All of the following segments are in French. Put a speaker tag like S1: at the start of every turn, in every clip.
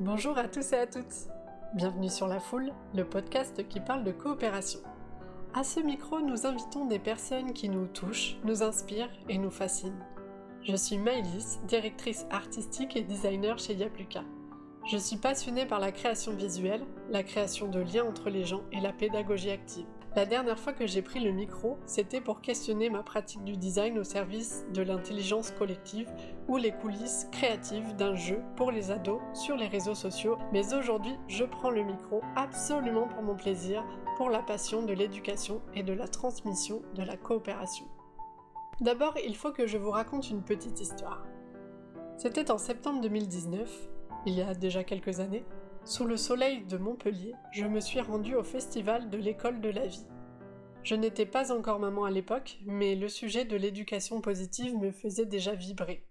S1: Bonjour à tous et à toutes. Bienvenue sur La Foule, le podcast qui parle de coopération. À ce micro, nous invitons des personnes qui nous touchent, nous inspirent et nous fascinent. Je suis Maëlys, directrice artistique et designer chez Yapluka. Je suis passionnée par la création visuelle, la création de liens entre les gens et la pédagogie active. La dernière fois que j'ai pris le micro, c'était pour questionner ma pratique du design au service de l'intelligence collective ou les coulisses créatives d'un jeu pour les ados sur les réseaux sociaux. Mais aujourd'hui, je prends le micro absolument pour mon plaisir, pour la passion de l'éducation et de la transmission de la coopération. D'abord, il faut que je vous raconte une petite histoire. C'était en septembre 2019, il y a déjà quelques années, sous le soleil de Montpellier, je me suis rendue au festival de l'école de la vie. Je n'étais pas encore maman à l'époque, mais le sujet de l'éducation positive me faisait déjà vibrer.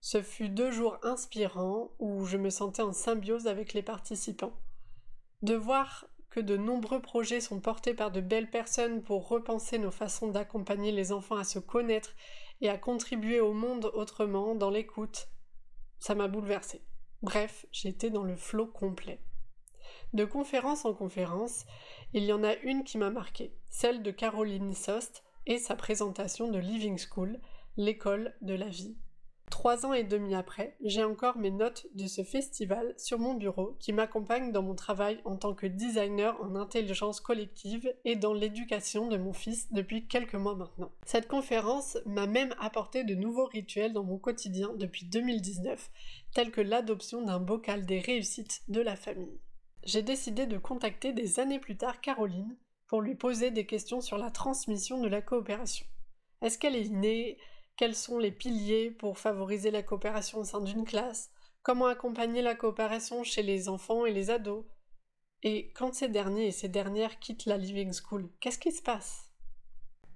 S1: Ce fut deux jours inspirants où je me sentais en symbiose avec les participants. De voir que de nombreux projets sont portés par de belles personnes pour repenser nos façons d'accompagner les enfants à se connaître et à contribuer au monde autrement dans l'écoute, ça m'a bouleversée. Bref, j'étais dans le flot complet. De conférence en conférence, il y en a une qui m'a marqué, celle de Caroline Sost et sa présentation de Living School, l'école de la vie. Trois ans et demi après, j'ai encore mes notes de ce festival sur mon bureau qui m'accompagnent dans mon travail en tant que designer en intelligence collective et dans l'éducation de mon fils depuis quelques mois maintenant. Cette conférence m'a même apporté de nouveaux rituels dans mon quotidien depuis 2019, tels que l'adoption d'un bocal des réussites de la famille. J'ai décidé de contacter des années plus tard Caroline pour lui poser des questions sur la transmission de la coopération. Est-ce qu'elle est née? Quels sont les piliers pour favoriser la coopération au sein d'une classe, comment accompagner la coopération chez les enfants et les ados? Et quand ces derniers et ces dernières quittent la Living School, qu'est-ce qui se passe?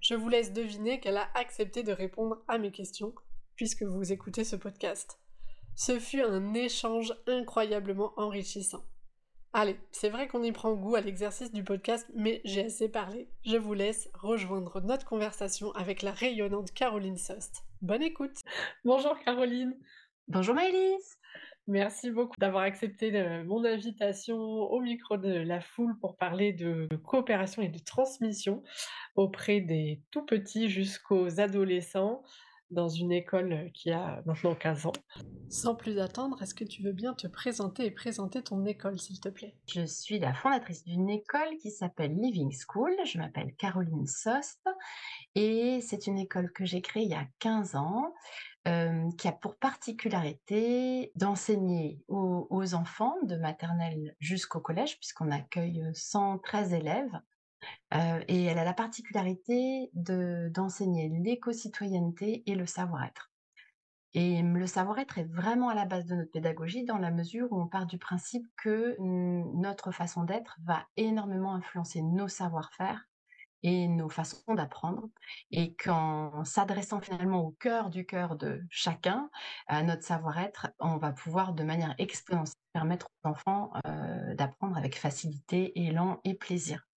S1: Je vous laisse deviner qu'elle a accepté de répondre à mes questions, puisque vous écoutez ce podcast. Ce fut un échange incroyablement enrichissant. Allez, c'est vrai qu'on y prend goût à l'exercice du podcast, mais j'ai assez parlé. Je vous laisse rejoindre notre conversation avec la rayonnante Caroline Sost. Bonne écoute Bonjour Caroline
S2: Bonjour Maëlys
S1: Merci beaucoup d'avoir accepté euh, mon invitation au micro de la foule pour parler de coopération et de transmission auprès des tout petits jusqu'aux adolescents dans une école qui a maintenant 15 ans. Sans plus attendre, est-ce que tu veux bien te présenter et présenter ton école, s'il te plaît?
S2: Je suis la fondatrice d'une école qui s'appelle Living School. Je m'appelle Caroline Sost et c'est une école que j'ai créée il y a 15 ans. Euh, qui a pour particularité d'enseigner aux, aux, enfants de maternelle jusqu'au collège, puisqu'on accueille 113 élèves euh, et elle a la particularité d'enseigner l'éco-citoyenneté et le savoir-être. Et le savoir-être est vraiment à la base de notre pédagogie dans la mesure où on part du principe que notre façon d'être va énormément influencer nos savoir-faire et nos façons d'apprendre. Et qu'en s'adressant finalement au cœur du cœur de chacun, à notre savoir-être, on va pouvoir de manière exponentielle permettre aux enfants euh, d'apprendre avec facilité, élan et plaisir.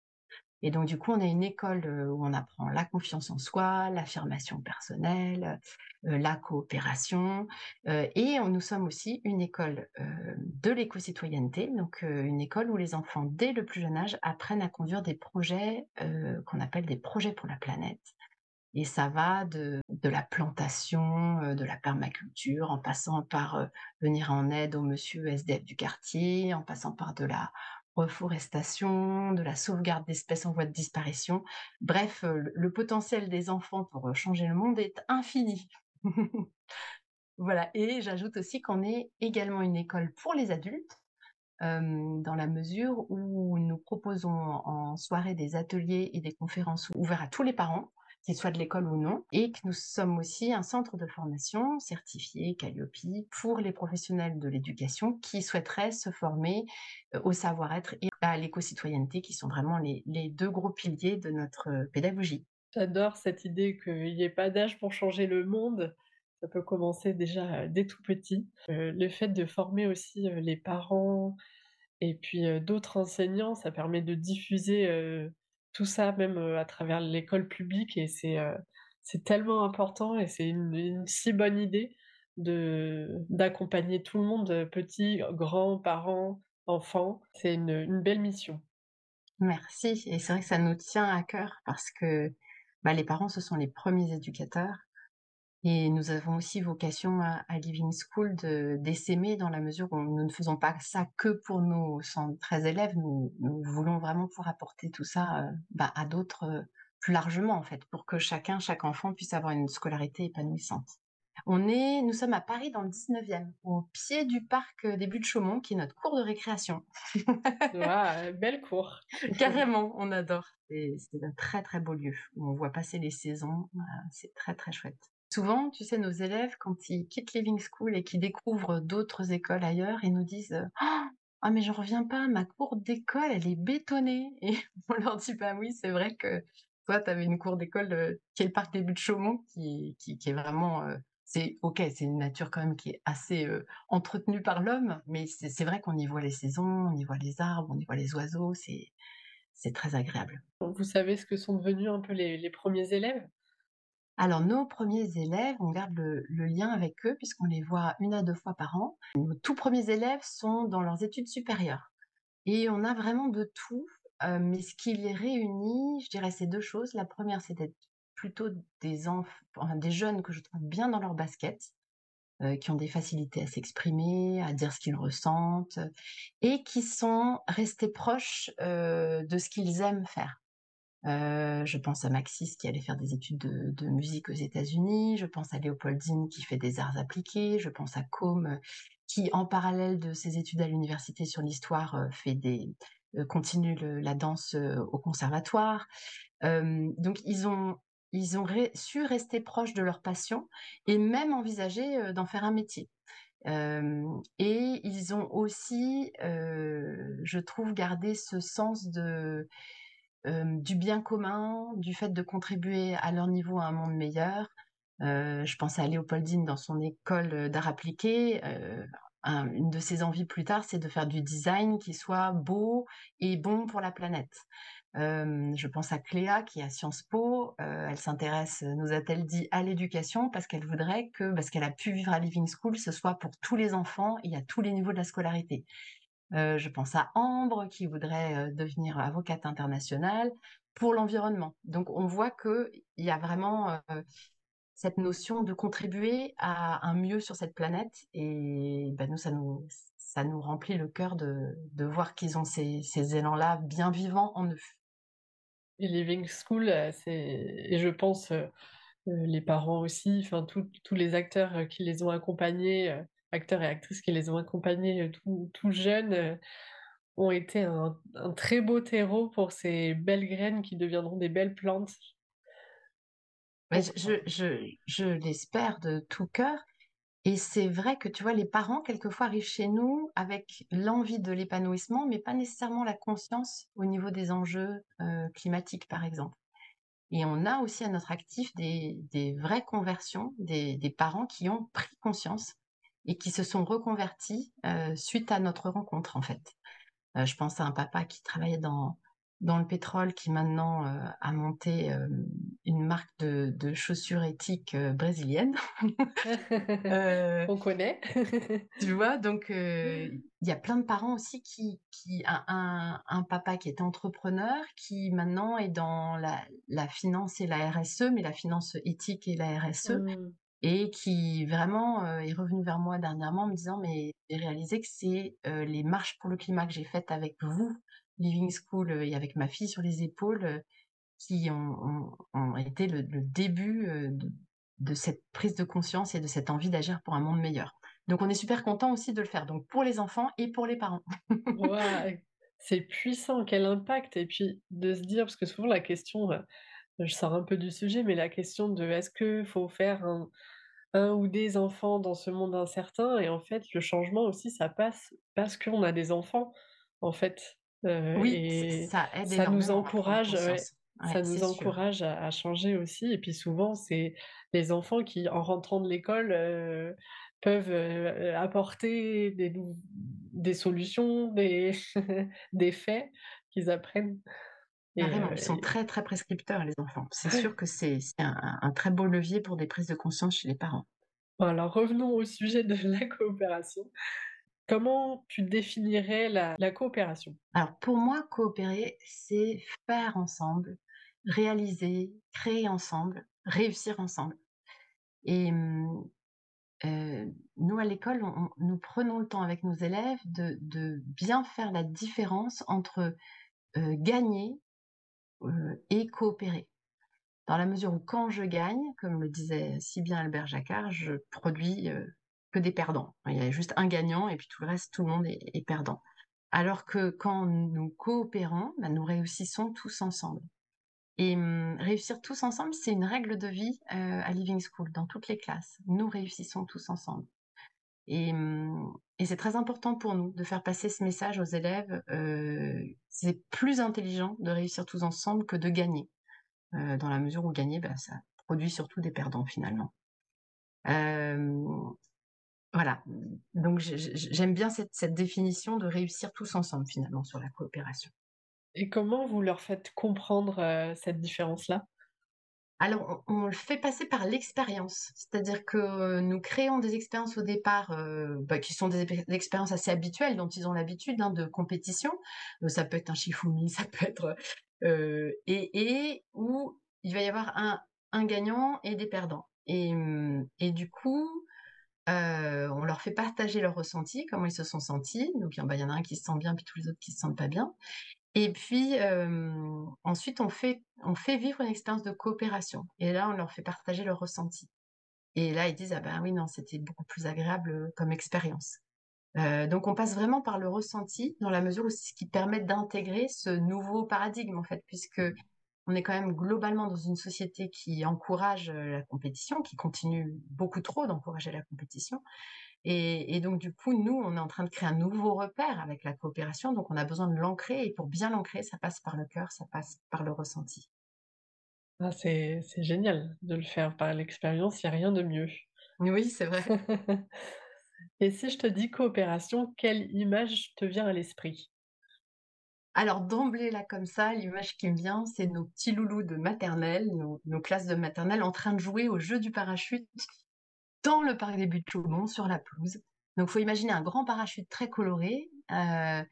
S2: Et donc, du coup, on a une école où on apprend la confiance en soi, l'affirmation personnelle, la coopération. et nous sommes aussi une école de l'éco-citoyenneté, donc une école où les enfants, dès le plus jeune âge, apprennent à conduire des projets qu'on appelle des projets pour la planète. Et ça va de la plantation, de la permaculture, en passant par venir en aide au monsieur SDF du quartier, en passant par de la reforestation, de la sauvegarde d'espèces en voie de disparition. Bref, le, potentiel des enfants pour changer le monde est infini. voilà, et j'ajoute aussi qu'on est également une école pour les adultes, dans la mesure où nous proposons en soirée des ateliers et des conférences ouverts à tous les parents qu'ils soient de l'école ou non, et que nous sommes aussi un centre de formation certifié Calliope pour les professionnels de l'éducation qui souhaiteraient se former euh, au savoir-être et à l'éco-citoyenneté, qui sont vraiment les, deux gros piliers de notre euh, pédagogie.
S1: J'adore cette idée qu'il n'y ait pas d'âge pour changer le monde. Ça peut commencer déjà dès tout petit. Euh, le fait de former aussi les parents et puis d'autres enseignants, ça permet de diffuser tout ça même à travers l'école publique et c'est tellement important et c'est une, si bonne idée. d'accompagner tout le monde, petits, grands, parents, enfants. C'est une une belle mission.
S2: Merci et c'est vrai que ça nous tient à cœur parce que, bah, les parents, ce sont les premiers éducateurs et nous avons aussi vocation à à Living School de d'essaimer dans la mesure où nous ne faisons pas ça que pour nos 113 élèves. Nous nous voulons vraiment pouvoir apporter tout ça, heu, bah, à d'autres, heu, plus largement, en fait, pour que chacun, chaque enfant puisse avoir une scolarité épanouissante. On est nous sommes à Paris dans le 19e, au pied du parc, heu, des Buttes-Chaumont, qui est notre cour de récréation.
S1: Belle cour!
S2: Carrément, on adore. C'est un très, très beau lieu où on voit passer les saisons, heu, c'est très, très chouette. Souvent, tu sais, nos élèves, quand ils quittent Living School et qu'ils découvrent d'autres écoles ailleurs, ils nous disent, heu: «Ah mais j'en reviens pas, ma cour d'école, elle est bétonnée» et on leur dit: «Bah oui, c'est vrai que toi, tu avais une cour d'école, heu, qui est le parc des Buttes-Chaumont qui qui qui est vraiment, heu, c'est OK, c'est une nature quand même qui est assez, heu, entretenue par l'homme, mais c'est vrai qu'on y voit les saisons, on y voit les arbres, on y voit les oiseaux, c'est très agréable.
S1: Vous savez ce que sont devenus un peu les 1 élèves?
S2: Alors nos premiers élèves, on garde le lien avec eux puisqu'on les voit 1 à 2 fois par an. Nos tout premiers élèves sont dans leurs études supérieures et on a vraiment de tout, heu, mais ce qui les réunit, je dirais, c'est 2 choses. La 1re, c'est d'être plutôt des des jeunes que je trouve bien dans leurs baskets, heu, qui ont des facilités à s'exprimer, à dire ce qu'ils ressentent et qui sont restés proches, heu, de ce qu'ils aiment faire. Heu, je pense à Maxis qui allait faire des études de musique aux États-Unis, je pense à Léopoldine qui fait des arts appliqués, je pense à Côme, qui en parallèle de ses études à l'université sur l'histoire, heu, fait des heu, continue la danse, au conservatoire. Donc ils ont ils ont su rester proches de leur passion et même envisager, d'en faire un métier. Et ils ont aussi, je trouve gardé ce sens de, du bien commun, du fait de contribuer à leur niveau à un monde meilleur. Je pense à Léopoldine dans son école, heu, un une de ses envies plus tard, c'est de faire du design qui soit beau et bon pour la planète. Je pense à Cléa qui est à Sciences Po, elle s'intéresse, nous a-t-elle dit, à l'éducation parce qu'elle voudrait que, bah, ce qu'elle a pu vivre à Living School, ce soit pour tous les enfants et à tous les niveaux de la scolarité. Heu, je pense à Ambre qui voudrait, heu, devenir avocate internationale pour l'environnement. Donc on voit qu'il y a vraiment, heu, cette notion de contribuer à un mieux sur cette planète et bah, nous ça nous ça nous remplit le cœur de de voir qu'ils ont ces ces élans-là bien vivants en eux.
S1: Et Living School, c'est et je pense, les parents aussi, enfin tous les acteurs, qui les ont accompagnés, acteurs et actrices qui les ont accompagnés, heu, tout tout jeunes, heu, ont été un un très beau terreau pour ces belles graines qui deviendront des belles plantes.
S2: Je je je l'espère de tout cœur et c'est vrai que, tu vois, les parents, quelquefois, arrivent chez nous avec l'envie de l'épanouissement, mais pas nécessairement la conscience au niveau des enjeux, heu, climatiques, par exemple. Et on a aussi à notre actif des des vraies conversions, des des parents qui ont pris conscience et qui se sont reconvertis, heu, suite à notre rencontre, en fait. Heu, je pense à un papa qui travaillait dans dans le pétrole, qui maintenant, heu, a monté, une marque de de chaussures éthiques, brésiliennes.
S1: On connaît.
S2: tu vois? Donc heu, il y a plein de parents aussi qui qui un un un papa qui était entrepreneur, qui maintenant est dans la la finance et la RSE, mais la finance éthique et la RSE
S1: Mmh.
S2: Et qui vraiment, heu, est revenu vers moi dernièrement en me disant: «Mais j'ai réalisé que c'est, heu, les marches pour le climat que j'ai faites avec vous, Living School, heu, et avec ma fille sur les épaules, qui ont été le début, de cette prise de conscience et de cette envie d'agir pour un monde meilleur». Donc on est super contents aussi de le faire, donc pour les enfants et pour les parents.
S1: Waouh! C'est puissant, quel impact et puis de se dire parce que souvent la question, je sors un peu du sujet, mais la question de est-ce qu'il faut faire un un ou des enfants dans ce monde incertain? Et en fait le changement aussi ça passe parce qu'on a des enfants, en fait, heu
S2: Oui,
S1: et
S2: ça aide
S1: ça nous
S2: à
S1: encourage ouais.
S2: Ouais,
S1: ça nous encourage à à changer aussi. Et puis souvent c'est les enfants qui, en rentrant de l'école, heu, peuvent, heu, apporter des des solutions, des des faits qu'ils apprennent et heu
S2: ils sont
S1: et
S2: très, très prescripteurs les enfants. C'est sûr que c'est un très beau levier pour des prises de conscience chez les parents.
S1: alors revenons au sujet de la coopération. Comment tu définirais la la coopération?
S2: Alors pour moi, coopérer, c'est faire ensemble, réaliser, créer ensemble, réussir ensemble et mmh, heu, nous à l'école, nous prenons le temps avec nos élèves de de bien faire la différence entre, heu, gagner, et coopérer. Dans la mesure où quand je gagne, comme le disait si bien Albert Jacquard, je produis, heu, que des perdants. Il y a juste un gagnant et puis tout le reste, tout le monde est perdant. Alors que quand nous coopérons, bah, nous réussissons tous ensemble et mmh, réussir tous ensemble, c'est une règle de vie, heu, à Living School, dans toutes les classes. Nous réussissons tous ensemble et mmh et c'est très important pour nous de faire passer ce message aux élèves, c'est plus intelligent de réussir tous ensemble que de gagner, dans la mesure où gagner, bah, ça produit surtout des perdants finalement. Voilà, donc j'ai j'ai j'aime bien cette définition de réussir tous ensemble finalement sur la coopération.
S1: Et comment vous leur faites comprendre, cette différence-là?
S2: Alors, on le fait passer par l'expérience. C'est-à-dire que nous créons des expériences au départ, heu, bah, qui sont des expériences assez habituelles, dont ils ont l'habitude, hein, de compétition. Heu, ça peut être un Shifumi, ça peut être, et où il va y avoir un gagnant et des perdants et et du coup, on leur fait partager leurs ressentis, comment ils se sont sentis. Donc, bah, il y en a un qui se sent bien, puis tous les autres qui se sentent pas bien et puis, ensuite on fait on fait vivre une expérience de coopération. Et là, on leur fait partager leurs ressentis et là, ils disent: «Ah bah, oui, non, c'était beaucoup plus agréable, comme expérience». Donc on passe vraiment par le ressenti dans la mesure où c'est ce qui permet d'intégrer ce nouveau paradigme, en fait, puisqu'on est quand même globalement dans une société qui encourage, la compétition, qui continue beaucoup trop d'encourager la compétition et et donc du coup, nous, on est en train de créer un nouveau repère avec la coopération, donc on a besoin de l'ancrer et pour bien l'ancrer, ça passe par le cœur, ça passe par le ressenti.
S1: Ah, c'est génial de le faire par l'expérience, il y a rien de mieux.
S2: Oui, c'est vrai.
S1: Et si je te dis coopération, quelle image te vient à l'esprit?
S2: Alors d'emblée là comme ça, l'image qui me vient, c'est nos petits loulous de maternelle, nos nos classes de maternelle en train de jouer au jeu du parachute dans le parc des Buttes-Chaumont sur la pelouse. Donc faut imaginer un grand parachute très coloré, heu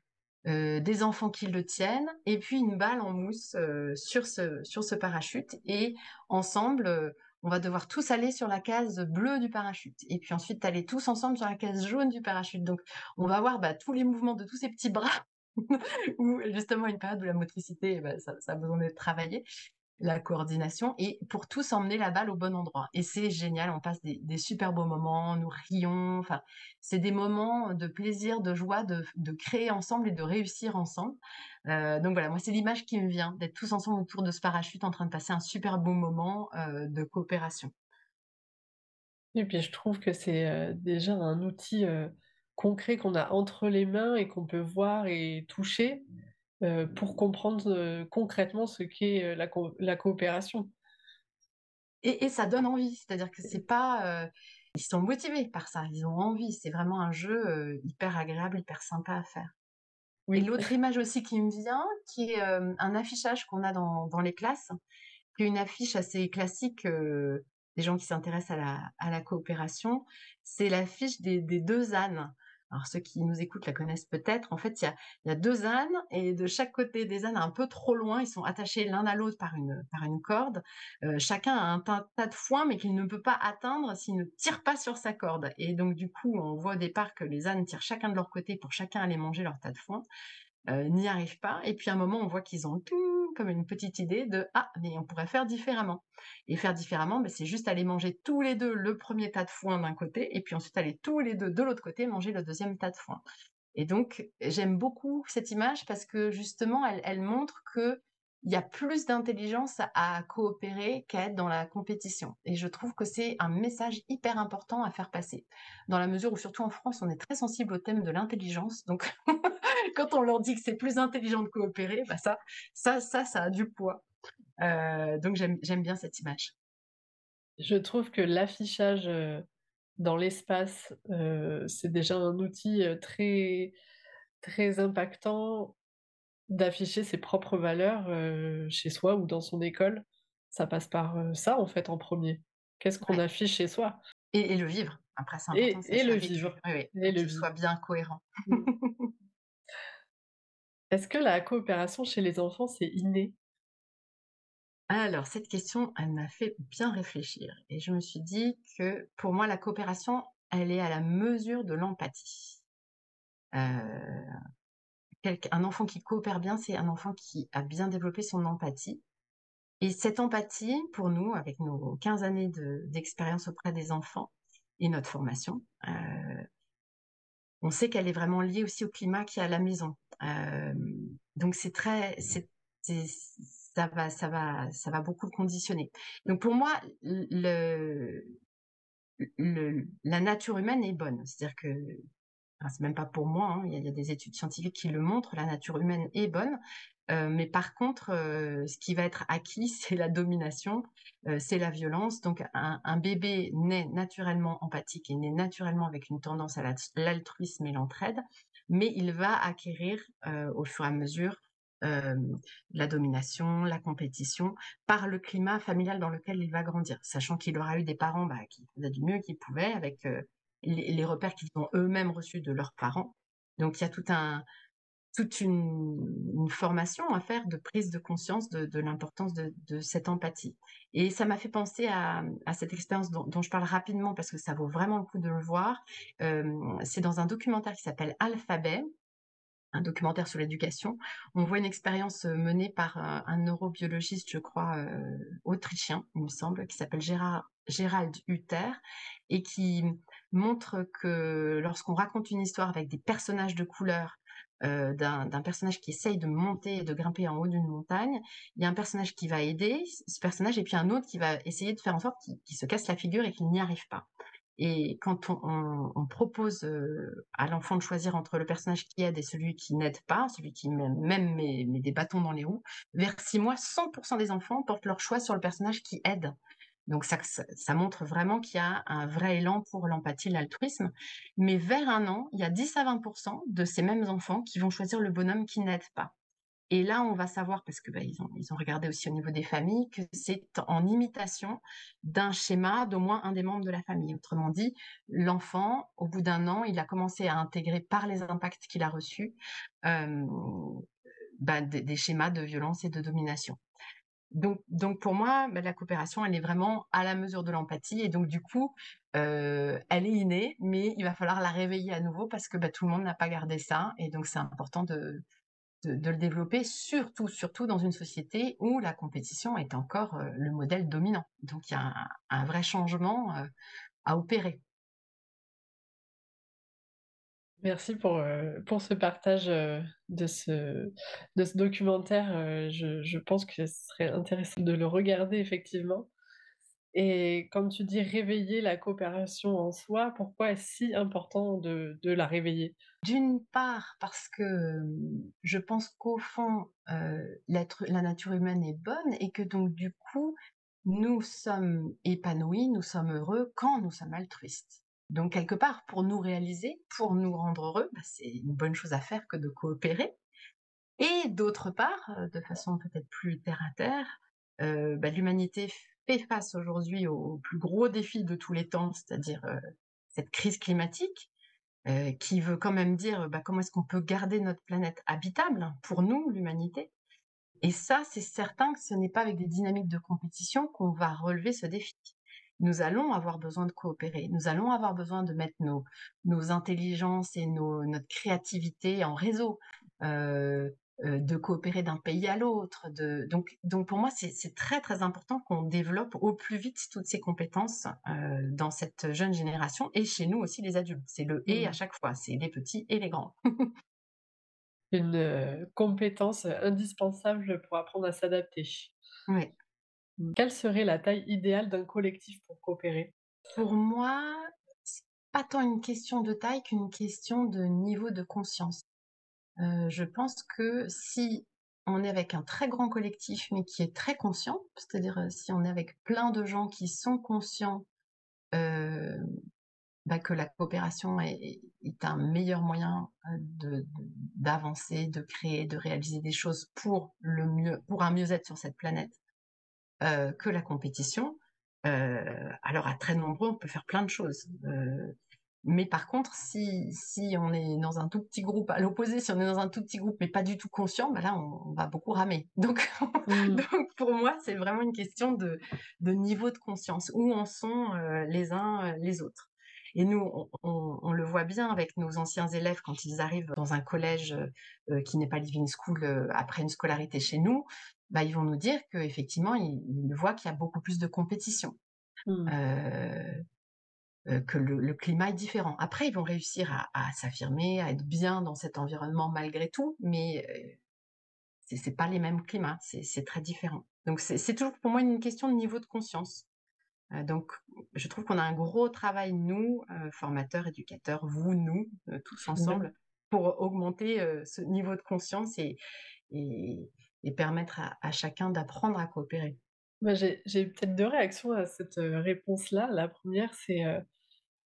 S2: heu, des enfants qui le tiennent et puis une balle en mousse, heu, sur ce parachute et ensemble, on va devoir tous aller sur la case bleue du parachute et puis ensuite aller tous ensemble sur la case jaune du parachute. Donc on va voir, bah, tous les mouvements de tous ces petits bras où justement une période où la motricité, bah, ça ça a besoin d'être travaillé, la coordination et pour tous emmener la balle au bon endroit et c'est génial, on passe des super beaux moments, nous rions, enfin, c'est des moments de plaisir, de joie, de de créer ensemble et de réussir ensemble. Heu, donc voilà, moi, c'est l'image qui me vient, d'être tous ensemble autour de ce parachute en train de passer un super beau moment, heu, de coopération.
S1: Et puis je trouve que c'est, heu, déjà un outil, concret qu'on a entre les mains et qu'on peut voir et toucher, heu, pour comprendre, heu, concrètement ce qu'est, heu, la co la coopération.
S2: Et et ça donne envie, c'est-à-dire que c'est pas, ils sont motivés par ça, ils ont envie, c'est vraiment un jeu, hyper agréable, hyper sympa à faire. Et
S1: Oui.
S2: l'autre image aussi qui me vient, qui est, un affichage qu'on a dans dans les classes, qui est une affiche assez classique, des gens qui s'intéressent à la à la coopération, c'est l'affiche des des 2 ânes. Alors ceux qui nous écoutent la connaissent peut-être. En fait, il y a 2 ânes et de chaque côté des ânes un peu trop loin, ils sont attachés l'un à l'autre par une corde. Heu, chacun a un tas de foin, mais qu'il ne peut pas atteindre s'il ne tire pas sur sa corde et donc du coup, on voit au départ que les ânes tirent chacun de leur côté pour chacun aller manger leur tas de foin heu, n'y arrivent pas. Et puis à un moment, on voit qu'ils ont tout comme une petite idée de: «Ah, mais on pourrait faire différemment» et faire différemment, beh, c'est juste aller manger tous les 2 le premier tas de foin d'un côté et puis ensuite aller tous les 2 de l'autre côté manger le deuxième tas de foin. Et donc j'aime beaucoup cette image parce que justement elle montre qu'il y a plus d'intelligence à coopérer qu'à être dans la compétition et je trouve que c'est un message hyper important à faire passer. Dans la mesure où surtout en France, on est très sensible au thème de l'intelligence donc quand on leur dit que c'est plus intelligent de coopérer, bah ça ça ça ça a du poids. Heu, donc j'aime bien cette image.
S1: Je trouve que l'affichage, heu, dans l'espace, heu, c'est déjà un outil, très très impactant d'afficher ses propres valeurs, heu, chez soi ou dans son école. Ça passe par, heu, ça en fait en 1er. Qu'est-ce qu'on
S2: Ouais.
S1: affiche chez soi?
S2: Et, le vivre. Après, c'est
S1: important. Et, le vivre.
S2: Oui, Et le soit bien cohérent. Mmh.
S1: Est-ce que la coopération chez les enfants, c'est inné?
S2: Alors, cette question, elle m'a fait bien réfléchir. Et je me suis dit que pour moi, la coopération, elle est à la mesure de l'empathie. Euh, un enfant qui coopère bien, c'est un enfant qui a bien développé son empathie. Et cette empathie, pour nous, avec nos 15 années d'expérience auprès des enfants et notre formation, euh, on sait qu'elle est vraiment liée aussi au climat qui est à la maison. Euh, donc c'est très, ça va, ça va, ça va beaucoup le conditionner. Donc pour moi, la nature humaine est bonne. C'est-à-dire que c'est même pas pour moi, hein, il, y a, des études scientifiques qui le montrent, la nature humaine est bonne. Euh, mais par contre, euh, ce qui va être acquis, c'est la domination, euh, c'est la violence. Donc un, un, bébé naît naturellement empathique et naît naturellement avec une tendance à l'altruisme et l'entraide, mais il va acquérir au fur et à mesure la domination, la compétition, par le climat familial dans lequel il va grandir, sachant qu'il aura eu des parents bah, qui faisaient du mieux qu'ils pouvaient avec les, repères qu'ils ont eux-mêmes reçus de leurs parents. Donc il y a tout un, toute une, formation à faire de prise de conscience de, l'importance de, cette empathie. Et ça m'a fait penser à, cette expérience dont, je parle rapidement parce que ça vaut vraiment le coup de le voir. c'est dans un documentaire qui s'appelle Alphabet, un documentaire sur l'éducation, on voit une expérience menée par un, neurobiologiste, je crois, autrichien, il me semble, qui s'appelle Gérald Hutter, et qui montre que lorsqu'on raconte une histoire avec des personnages de couleur, d'un personnage qui essaye de monter et de grimper en haut d'une montagne, il y a un personnage qui va aider ce personnage, et puis un autre qui va essayer de faire en sorte qu'il se casse la figure et qu'il n'y arrive pas. Et quand on, propose euh, à l'enfant de choisir entre le personnage qui aide et celui qui n'aide pas, celui qui même, met, des bâtons dans les roues, vers six mois, 100% des enfants portent leur choix sur le personnage qui aide. Donc ça, montre vraiment qu'il y a un vrai élan pour l'empathie, l'altruisme. Mais vers un an, il y a 10 à 20% de ces mêmes enfants qui vont choisir le bonhomme qui n'aide pas. Et là, on va savoir, parce que bah, ils ont regardé aussi au niveau des familles, que c'est en imitation d'un schéma d'au moins un des membres de la famille. Autrement dit, l'enfant, au bout d'un an, il a commencé à intégrer par les impacts qu'il a reçus euh, bah, des, schémas de violence et de domination. Donc, pour moi, bah, la coopération, elle est vraiment à la mesure de l'empathie. Et donc, du coup, euh, elle est innée, mais il va falloir la réveiller à nouveau parce que bah, tout le monde n'a pas gardé ça. Et donc, c'est important de, le développer, surtout, surtout dans une société où la compétition est encore euh, le modèle dominant. Donc il y a un, vrai changement euh, à opérer.
S1: Merci pour, euh, pour ce partage de, ce, de ce documentaire. Je, je, pense que ce serait intéressant de le regarder effectivement. Et comme tu dis, réveiller la coopération en soi, pourquoi est-ce si important de, de la réveiller?
S2: D'une part, parce que je pense qu'au fond, euh, la nature humaine est bonne et que donc du coup, nous sommes épanouis, nous sommes heureux quand nous sommes altruistes. Donc quelque part, pour nous réaliser, pour nous rendre heureux, bah, c'est une bonne chose à faire que de coopérer. Et d'autre part, euh, de façon peut-être plus terre à terre, euh, bah, l'humanité fait face aujourd'hui au plus gros défi de tous les temps, c'est-à-dire euh, cette crise climatique, qui veut quand même dire bah, comment est-ce qu'on peut garder notre planète habitable pour nous, l'humanité. Et ça, c'est certain que ce n'est pas avec des dynamiques de compétition qu'on va relever ce défi. Nous allons avoir besoin de coopérer, nous allons avoir besoin de mettre nos, nos intelligences et nos, notre créativité en réseau. Euh, euh, de coopérer d'un pays à l'autre. Donc, donc pour moi, c'est très très important qu'on développe au plus vite toutes ces compétences euh, dans cette jeune génération et chez nous aussi les adultes. C'est le et à mmh. chaque fois, c'est les petits et les grands.
S1: Une compétence indispensable pour apprendre à s'adapter.
S2: Oui.
S1: Quelle serait la taille idéale d'un collectif pour coopérer?
S2: Pour moi, c'est pas tant une question de taille qu'une question de niveau de conscience. Euh, je pense que si on est avec un très grand collectif, mais qui est très conscient, c'est-à-dire euh, si on est avec plein de gens qui sont conscients euh, bah, que la coopération est, un meilleur moyen d'avancer, de, créer, de réaliser des choses pour le mieux, pour un mieux-être sur cette planète que la compétition. alors à très nombreux, on peut faire plein de choses. Mais par contre, si, si on est dans un tout petit groupe, à l'opposé, si on est dans un tout petit groupe, mais pas du tout conscient, bah là, on, va beaucoup ramer. Donc, mmh. donc pour moi, c'est vraiment une question de, de, niveau de conscience, où en sont euh, les uns euh, les autres. Et nous, on, on, le voit bien avec nos anciens élèves quand ils arrivent dans un collège euh, qui n'est pas Living School après une scolarité chez nous, bah, ils vont nous dire qu'effectivement, ils, ils voient qu'il y a beaucoup plus de compétition. Mmh. Euh, que le, climat est différent. Après, ils vont réussir à, s'affirmer, à être bien dans cet environnement malgré tout, mais euh, ce c'est pas les mêmes climats, c'est très différent. Donc c'est toujours pour moi une question de niveau de conscience. Euh, donc je trouve qu'on a un gros travail, nous, formateurs, éducateurs, vous, nous, tous ensemble, pour augmenter ce niveau de conscience et, et, permettre à chacun d'apprendre à coopérer.
S1: Bah, j'ai peut-être deux réactions à cette réponse-là. La première, c'est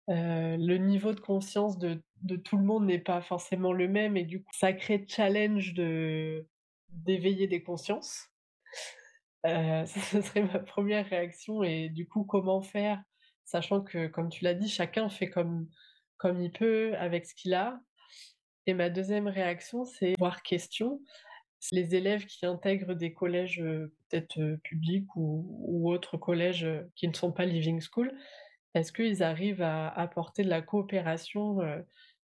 S1: le niveau de conscience de, tout le monde n'est pas forcément le même et du coup, ça crée challenge de d'éveiller des consciences. ça, ce serait ma première réaction et du coup, comment faire, sachant que, comme tu l'as dit, chacun fait comme, comme il peut avec ce qu'il a. Et ma deuxième réaction, c'est voir question les élèves qui intègrent des collèges peut-être publics ou, autres collèges qui ne sont pas Living School, est-ce qu'ils arrivent à apporter de la coopération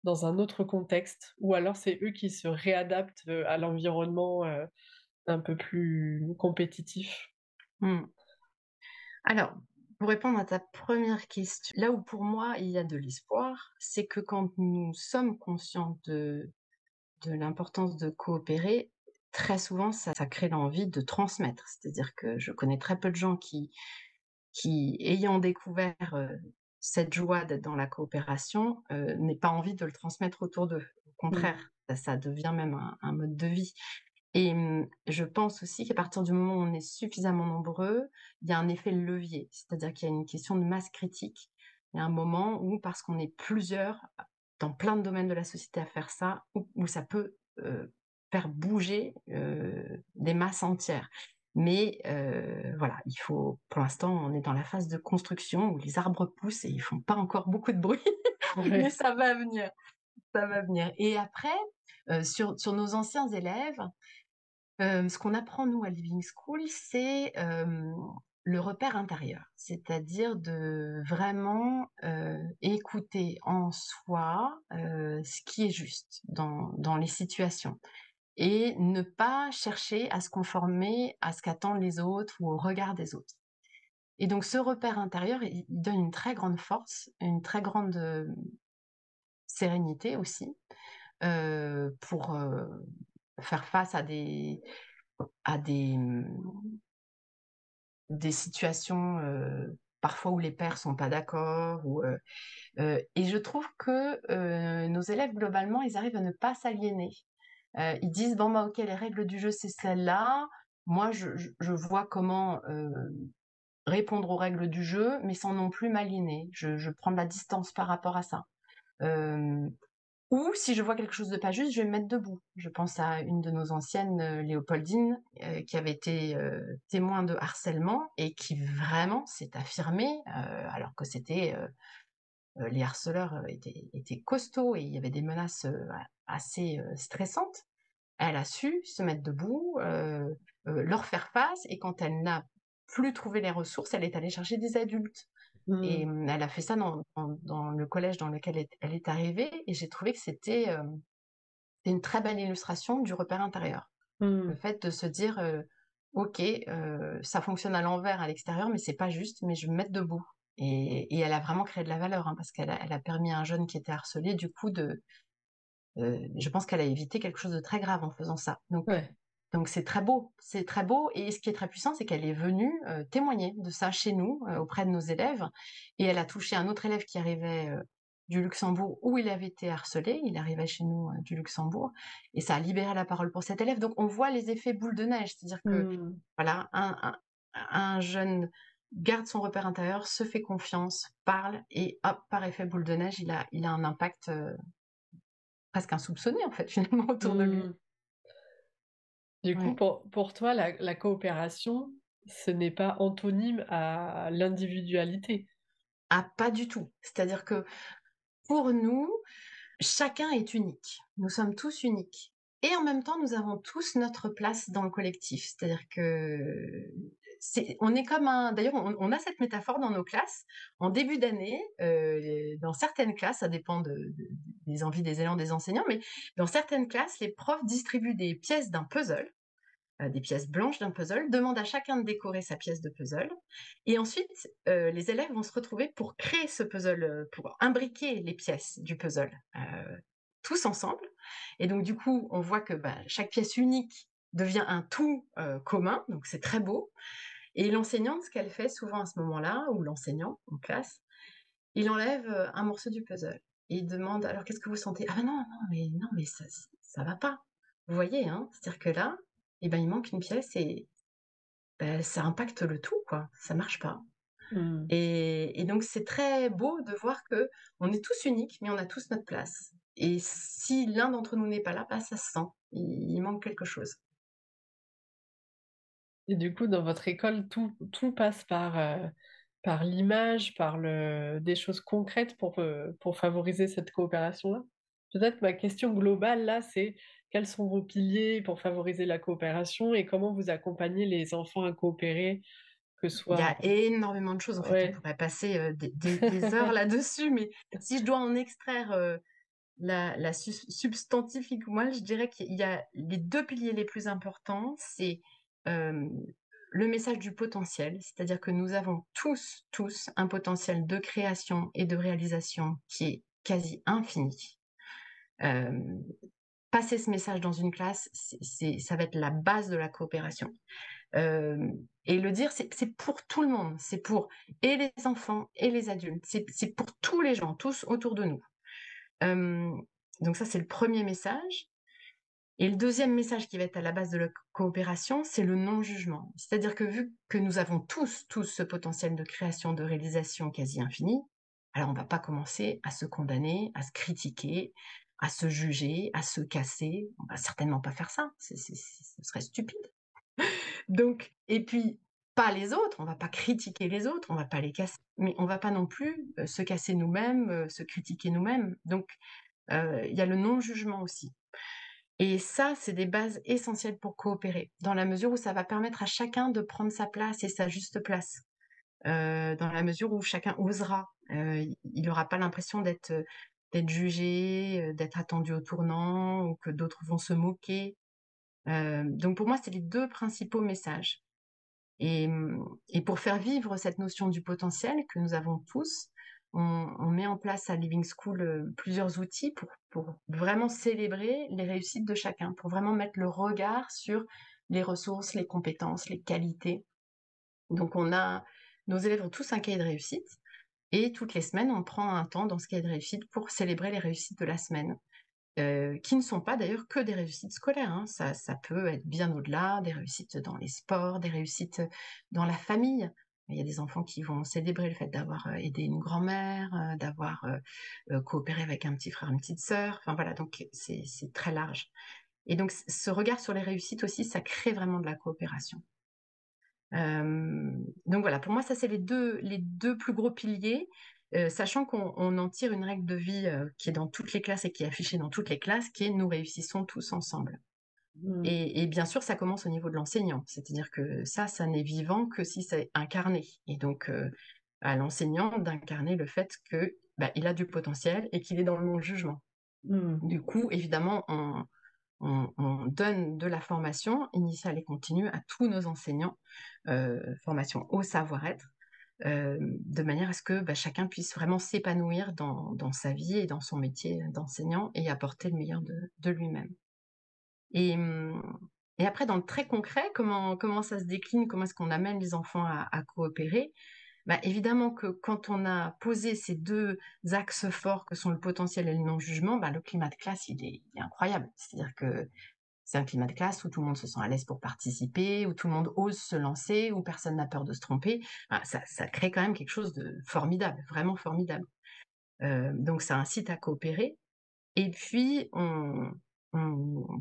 S1: dans un autre contexte? Ou alors c'est eux qui se réadaptent à l'environnement un peu plus compétitif? Mmh.
S2: Alors, pour répondre à ta première question, là où pour moi il y a de l'espoir, c'est que quand nous sommes conscients de, de l'importance de coopérer, très souvent, ça, crée l'envie de transmettre. C'est-à-dire que je connais très peu de gens qui, qui ayant découvert cette joie d'être dans la coopération, n'aient pas envie de le transmettre autour d'eux. Au mmh. contraire, ça, devient même un, mode de vie. Et mmh, je pense aussi qu'à partir du moment où on est suffisamment nombreux, il y a un effet levier. C'est-à-dire qu'il y a une question de masse critique. Il y a un moment où, parce qu'on est plusieurs dans plein de domaines de la société à faire ça, où, ça peut faire bouger des masses entières. Mais voilà, il faut, pour l'instant, on est dans la phase de construction où les arbres poussent et ils font pas encore beaucoup de bruit, mais ça va venir, ça va venir. Et après, sur, sur nos anciens élèves, ce qu'on apprend nous à Living School, c'est le repère intérieur, c'est-à-dire de vraiment écouter en soi ce qui est juste dans, dans les situations et ne pas chercher à se conformer à ce qu'attendent les autres ou au regard des autres. Et donc ce repère intérieur, il, donne une très grande force, une très grande sérénité aussi pour faire face à des à des des situations parfois où les pères sont pas d'accord et je trouve que nos élèves globalement ils arrivent à ne pas s'aliéner euh, ils disent bon bah ok les règles du jeu c'est celles-là. Moi je, vois comment euh, répondre aux règles du jeu, mais sans non plus m'aliéner. Je, je prends de la distance par rapport à ça. Euh, ou si je vois quelque chose de pas juste, je vais me mettre debout. Je pense à une de nos anciennes, Léopoldine, qui avait été témoin de harcèlement et qui vraiment s'est affirmée, alors que c'était les harceleurs étaient, étaient, costauds et il y avait des menaces assez stressantes elle a su se mettre debout, euh, euh, leur faire face, et quand elle n'a plus trouvé les ressources, elle est allée chercher des adultes. Et mmh. Mmh, elle a fait ça dans, dans, le collège dans lequel elle est arrivée, et j'ai trouvé que c'était euh, une très belle illustration du repère intérieur. Le mmh. fait de se dire, ok, ça fonctionne à l'envers, à l'extérieur, mais c'est pas juste, mais je vais me mettre debout. Et, et elle a vraiment créé de la valeur, hein, parce qu'elle a, elle a permis à un jeune qui était harcelé, du coup, de, euh, je pense qu'elle a évité quelque chose de très grave en faisant ça. Donc, donc c'est très beau, c'est très beau. Et ce qui est très puissant, c'est qu'elle est venue euh, témoigner de ça chez nous, euh, auprès de nos élèves. Et elle a touché un autre élève qui arrivait du Luxembourg où il avait été harcelé. Il arrivait chez nous du Luxembourg. Et ça a libéré la parole pour cet élève. Donc on voit les effets boule de neige. C'est-à-dire que, mmh. voilà, un, un, jeune garde son repère intérieur, se fait confiance, parle, et hop, par effet boule de neige, il a, il a un impact presque insoupçonné en fait finalement autour de lui. Mmh.
S1: Du coup, pour, pour, toi, la, coopération, ce n'est pas antonyme à l'individualité.
S2: Ah, pas du tout. C'est-à-dire que pour nous, chacun est unique. Nous sommes tous uniques. Et en même temps, nous avons tous notre place dans le collectif. C'est-à-dire que on est comme un. D'ailleurs, on, a cette métaphore dans nos classes. En début d'année, euh, dans certaines classes, ça dépend des envies, des élans des enseignants, mais dans certaines classes, les profs distribuent des pièces d'un puzzle, euh, des pièces blanches d'un puzzle, demandent à chacun de décorer sa pièce de puzzle, et ensuite, euh, les élèves vont se retrouver pour créer ce puzzle, pour imbriquer les pièces du puzzle tous ensemble. Et donc, du coup, on voit que bah, chaque pièce unique devient un tout commun, donc c'est très beau. Et l'enseignante, ce qu'elle fait souvent à ce moment-là, ou l'enseignant en classe, il enlève un morceau du puzzle. Et il demande, alors qu'est-ce que vous sentez? Ah ben non, non, mais non, mais ça, ça va pas. Vous voyez, hein C'est-à-dire que là, eh ben, il manque une pièce et ben, ça impacte le tout, quoi. Ça marche pas. Mmh. Et, et, donc c'est très beau de voir que on est tous uniques, mais on a tous notre place. Et si l'un d'entre nous n'est pas là, bah, ça se sent. Il, manque quelque chose.
S1: Et du coup, dans votre école, tout, tout passe par, euh, par l'image, par le, des choses concrètes pour, euh, pour favoriser cette coopération-là? Peut-être ma question globale, là, c'est quels sont vos piliers pour favoriser la coopération et comment vous accompagnez les enfants à coopérer
S2: que soit... Il y a énormément de choses. En fait, on pourrait passer euh, des, des, heures là-dessus, mais si je dois en extraire la, la substantifique, moi, je dirais qu'il y a les deux piliers les plus importants, c'est le message du potentiel, c'est-à-dire que nous avons tous, tous un potentiel de création et de réalisation qui est quasi infini. passer ce message dans une classe, c'est, ça va être la base de la coopération. et le dire, c'est, pour tout le monde, c'est pour et les enfants et les adultes, c'est pour tous les gens, tous autour de nous donc ça, c'est le premier message. Et le deuxième message qui va être à la base de la coopération, c'est le non-jugement. C'est-à-dire que vu que nous avons tous, tous ce potentiel de création, de réalisation quasi infini, alors on ne va pas commencer à se condamner, à se critiquer, à se juger, à se casser. On va certainement pas faire ça. ce serait stupide. Donc, et puis, pas les autres, on va pas critiquer les autres, on va pas les casser, mais on va pas non plus euh, se casser nous-mêmes, euh, se critiquer nous-mêmes. Donc, euh, il y a le non-jugement aussi. Et ça, c'est des bases essentielles pour coopérer, dans la mesure où ça va permettre à chacun de prendre sa place et sa juste place, dans la mesure où chacun osera. il n'aura pas l'impression d'être d'être jugé, d'être attendu au tournant, ou que d'autres vont se moquer. donc pour moi, c'est les deux principaux messages. Et, pour faire vivre cette notion du potentiel que nous avons tous, on, met en place à Living School euh, plusieurs outils pour, vraiment célébrer les réussites de chacun, pour vraiment mettre le regard sur les ressources, les compétences, les qualités. Donc on a, nos élèves ont tous un cahier de réussite et toutes les semaines on prend un temps dans ce cahier de réussite pour célébrer les réussites de la semaine. Euh, qui ne sont pas d'ailleurs que des réussites scolaires. Hein. Ça, peut être bien au-delà, des réussites dans les sports, des réussites dans la famille. Il y a des enfants qui vont célébrer le fait d'avoir euh, aidé une grand-mère, euh, d'avoir coopéré avec un petit frère, une petite sœur. Enfin voilà, donc c'est très large. Et donc ce regard sur les réussites aussi, ça crée vraiment de la coopération. donc voilà, pour moi, ça c'est les deux, les deux plus gros piliers. Euh, sachant qu'on en tire une règle de vie euh, qui est dans toutes les classes et qui est affichée dans toutes les classes, qui est nous réussissons tous ensemble. Mmh. Et, bien sûr, ça commence au niveau de l'enseignant, c'est-à-dire que ça, ça n'est vivant que si c'est incarné. Et donc, euh, à l'enseignant d'incarner le fait que bah, il a du potentiel et qu'il est dans le non-jugement. Mmh. Du coup, évidemment, on, on, donne de la formation initiale et continue à tous nos enseignants, formation au savoir-être, euh, de manière à ce que bah, chacun puisse vraiment s'épanouir dans, sa vie et dans son métier d'enseignant et apporter le meilleur de, lui-même. Et, après, dans le très concret, comment, comment ça se décline, comment est-ce qu'on amène les enfants à, coopérer? Bah, Évidemment que quand on a posé ces deux axes forts que sont le potentiel et le non-jugement, bah, le climat de classe, il est, incroyable. C'est-à-dire que c'est un climat de classe où tout le monde se sent à l'aise pour participer, où tout le monde ose se lancer, où personne n'a peur de se tromper. ça, crée quand même quelque chose de formidable, vraiment formidable. Donc ça incite à coopérer. Et puis on,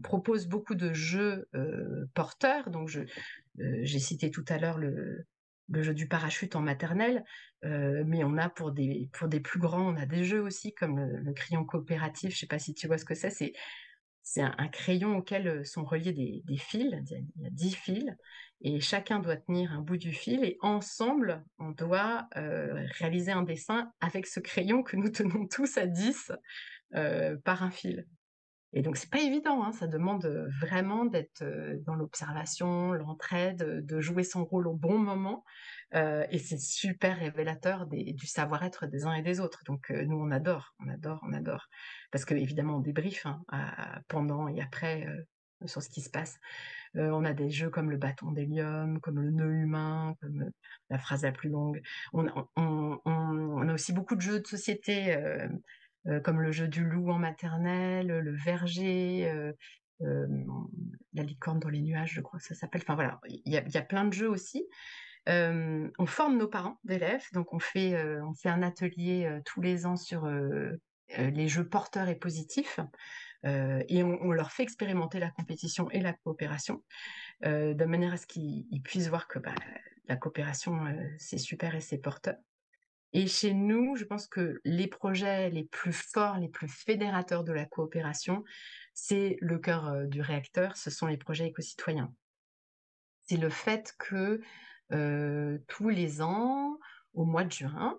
S2: propose beaucoup de jeux euh, porteurs. Donc je, j'ai cité tout à l'heure le, jeu du parachute en maternelle, mais on a pour des, plus grands, on a des jeux aussi comme le, crayon coopératif, je sais pas si tu vois ce que c'est, c'est un, crayon auquel sont reliés des, fils, il y a dix fils, et chacun doit tenir un bout du fil, et ensemble, on doit réaliser un dessin avec ce crayon que nous tenons tous à 10 par un fil. Et donc c'est pas évident, hein, ça demande vraiment d'être dans l'observation, l'entraide, de jouer son rôle au bon moment. et c'est super révélateur du savoir-être des uns et des autres. Donc nous on adore, on adore, on adore. Parce que évidemment on débriefe hein, pendant et après sur ce qui se passe. on a des jeux comme le bâton d'hélium, comme le nœud humain, comme la phrase la plus longue. On, a aussi beaucoup de jeux de société comme le jeu du loup en maternelle, le verger, euh, euh, la licorne dans les nuages, je crois que ça s'appelle. Enfin voilà, il y a, plein de jeux aussi. on forme nos parents d'élèves, donc on fait, on fait un atelier tous les ans sur les jeux porteurs et positifs, et on, leur fait expérimenter la compétition et la coopération, de manière à ce qu'ils puissent voir que bah, la coopération, c'est super et c'est porteur. Et chez nous, je pense que les projets les plus forts, les plus fédérateurs de la coopération, c'est le cœur du réacteur, ce sont les projets éco-citoyens. C'est le fait que tous les ans, au mois de juin,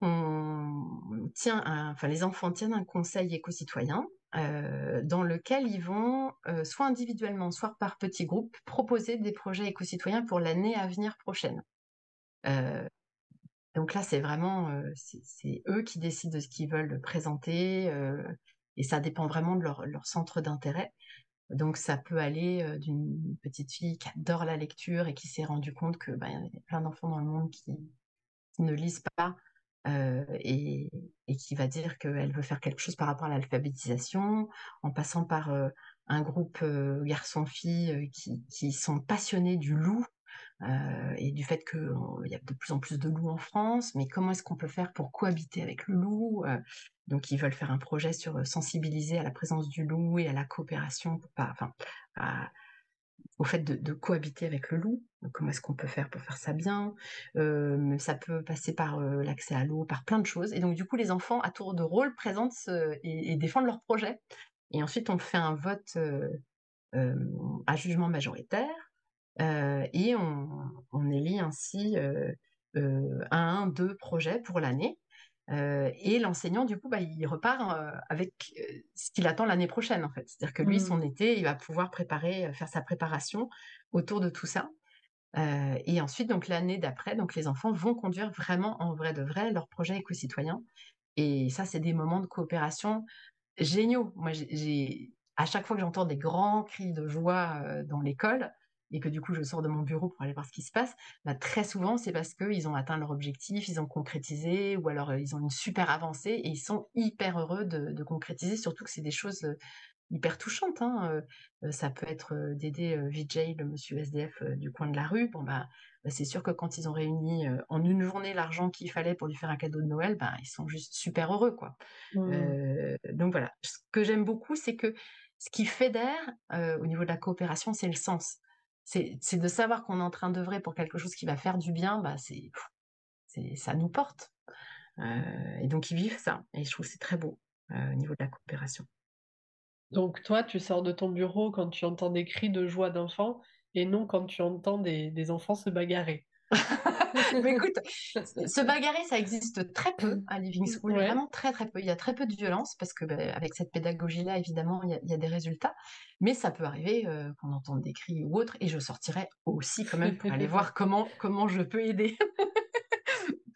S2: on tient enfin, les enfants tiennent un conseil éco-citoyen dans lequel ils vont, soit individuellement, soit par petits groupes, proposer des projets éco-citoyens pour l'année à venir prochaine. Donc là, c'est vraiment, c'est eux qui décident de ce qu'ils veulent présenter, et ça dépend vraiment de leur, centre d'intérêt. Donc ça peut aller d'une petite fille qui adore la lecture et qui s'est rendue compte que ben, y a plein d'enfants dans le monde qui, ne lisent pas et, qui va dire qu'elle veut faire quelque chose par rapport à l'alphabétisation, en passant par un groupe garçons-filles qui, qui, sont passionnés du loup euh, et du fait qu'il y a de plus en plus de loups en France, mais comment est-ce qu'on peut faire pour cohabiter avec le loup euh, Donc ils veulent faire un projet sur euh, sensibiliser à la présence du loup et à la coopération, enfin, au fait de, cohabiter avec le loup. comment est-ce qu'on peut faire pour faire ça bien? Ça peut passer par l'accès à l'eau, par plein de choses. Et donc du coup, les enfants, à tour de rôle, présentent et, et, défendent leur projet. Et ensuite, on fait un vote à jugement majoritaire et on, élit ainsi un, deux projets pour l'année. et l'enseignant, du coup, bah, il repart avec ce qu'il attend l'année prochaine, en fait. C'est-à-dire que lui, son mmh. été, il va pouvoir préparer, faire sa préparation autour de tout ça. et ensuite, donc l'année d'après, donc les enfants vont conduire vraiment en vrai de vrai leur projet éco-citoyen. Et ça, c'est des moments de coopération géniaux. Moi, j'ai à chaque fois que j'entends des grands cris de joie dans l'école, et que du coup je sors de mon bureau pour aller voir ce qui se passe, bah, très souvent c'est parce qu'ils ont atteint leur objectif, ils ont concrétisé, ou alors ils ont une super avancée et ils sont hyper heureux de, concrétiser, surtout que c'est des choses hyper touchantes. Hein, ça peut être d'aider Vijay, le monsieur SDF du coin de la rue. Bon bah, bah, c'est sûr que quand ils ont réuni en une journée l'argent qu'il fallait pour lui faire un cadeau de Noël, bah, ils sont juste super heureux quoi. Mmh. donc voilà, ce que j'aime beaucoup, c'est que ce qui fédère au niveau de la coopération, c'est le sens c'est de savoir qu'on est en train d'œuvrer pour quelque chose qui va faire du bien, bah c'est ça nous porte. Euh, et donc ils vivent ça, et je trouve c'est très beau euh, au niveau de la coopération.
S1: Donc toi, tu sors de ton bureau quand tu entends des cris de joie d'enfants, et non quand tu entends des enfants se bagarrer.
S2: Mais écoute, se bagarrer, ça existe très peu à Living School, vraiment très très peu. Il y a très peu de violence parce que bah, avec cette pédagogie-là, évidemment, il y, a, des résultats. Mais ça peut arriver euh, qu'on entende des cris ou autre, et je sortirai aussi quand même pour aller voir comment comment je peux aider.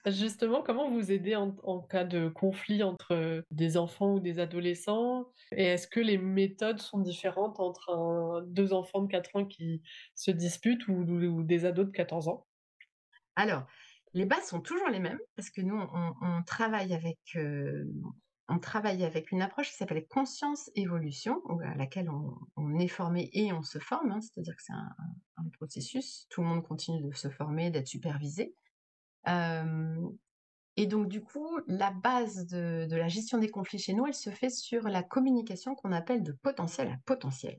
S1: Justement, comment vous aidez en, cas de conflit entre des enfants ou des adolescents? Et est-ce que les méthodes sont différentes entre deux enfants de 4 ans qui se disputent ou, ou des ados de 14 ans?
S2: Alors, les bases sont toujours les mêmes parce que nous, on, travaille avec, on travaille avec une approche qui s'appelle conscience-évolution, à laquelle on, est formé et on se forme, hein, c'est-à-dire que c'est un, processus, tout le monde continue de se former, d'être supervisé. et donc, du coup, la base de, la gestion des conflits chez nous, elle se fait sur la communication qu'on appelle de potentiel à potentiel,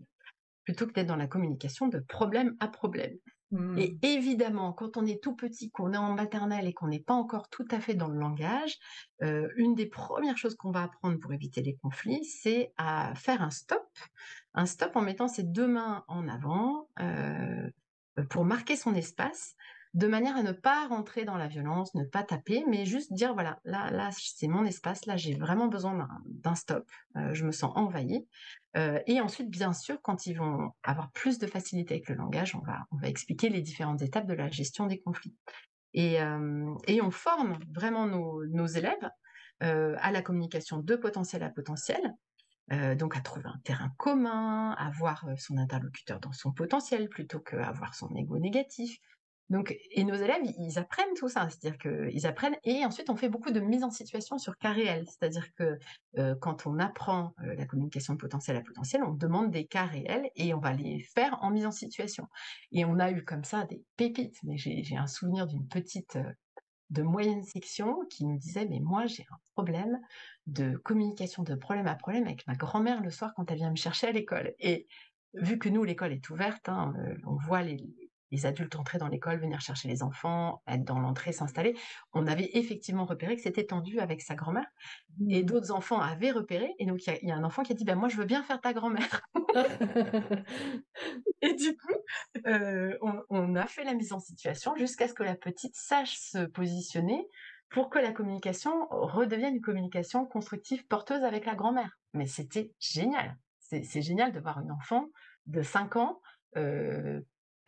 S2: plutôt que d'être dans la communication de problème à problème. Et mmh. évidemment, quand on est tout petit, qu'on est en maternelle et qu'on n'est pas encore tout à fait dans le langage, euh, une des premières choses qu'on va apprendre pour éviter les conflits, c'est à faire un stop. Un stop en mettant ses deux mains en avant euh, pour marquer son espace de manière à ne pas rentrer dans la violence, ne pas taper, mais juste dire voilà, là, là, c'est mon espace, là, j'ai vraiment besoin d'un stop, euh, je me sens envahie. Euh, et ensuite, bien sûr, quand ils vont avoir plus de facilité avec le langage, on va, on va expliquer les différentes étapes de la gestion des conflits. Et, euh, et on forme vraiment nos, nos élèves à la communication de potentiel à potentiel, donc à trouver un terrain commun, à voir son interlocuteur dans son potentiel plutôt qu'à voir son ego négatif, donc, et nos élèves, ils apprennent tout ça, c'est-à-dire qu'ils apprennent, et ensuite on fait beaucoup de mise en situation sur cas réels, c'est-à-dire que euh, quand on apprend euh, la communication de potentiel à potentiel, on demande des cas réels et on va les faire en mise en situation. Et on a eu comme ça des pépites, mais j'ai un souvenir d'une petite euh, de moyenne section qui nous disait mais moi j'ai un problème de communication de problème à problème avec ma grand-mère le soir quand elle vient me chercher à l'école. Et vu que nous l'école est ouverte, hein, on voit les, les adultes entraient dans l'école, venir chercher les enfants, être dans l'entrée, s'installer, on avait effectivement repéré que c'était tendu avec sa grand-mère. Et mmh. d'autres enfants avaient repéré. Et donc, il y, a un enfant qui a dit, ben, moi, je veux bien faire ta grand-mère. et du coup, euh, on, a fait la mise en situation jusqu'à ce que la petite sache se positionner pour que la communication redevienne une communication constructive, porteuse avec la grand-mère. Mais c'était génial. C'est génial de voir une enfant de 5 ans euh,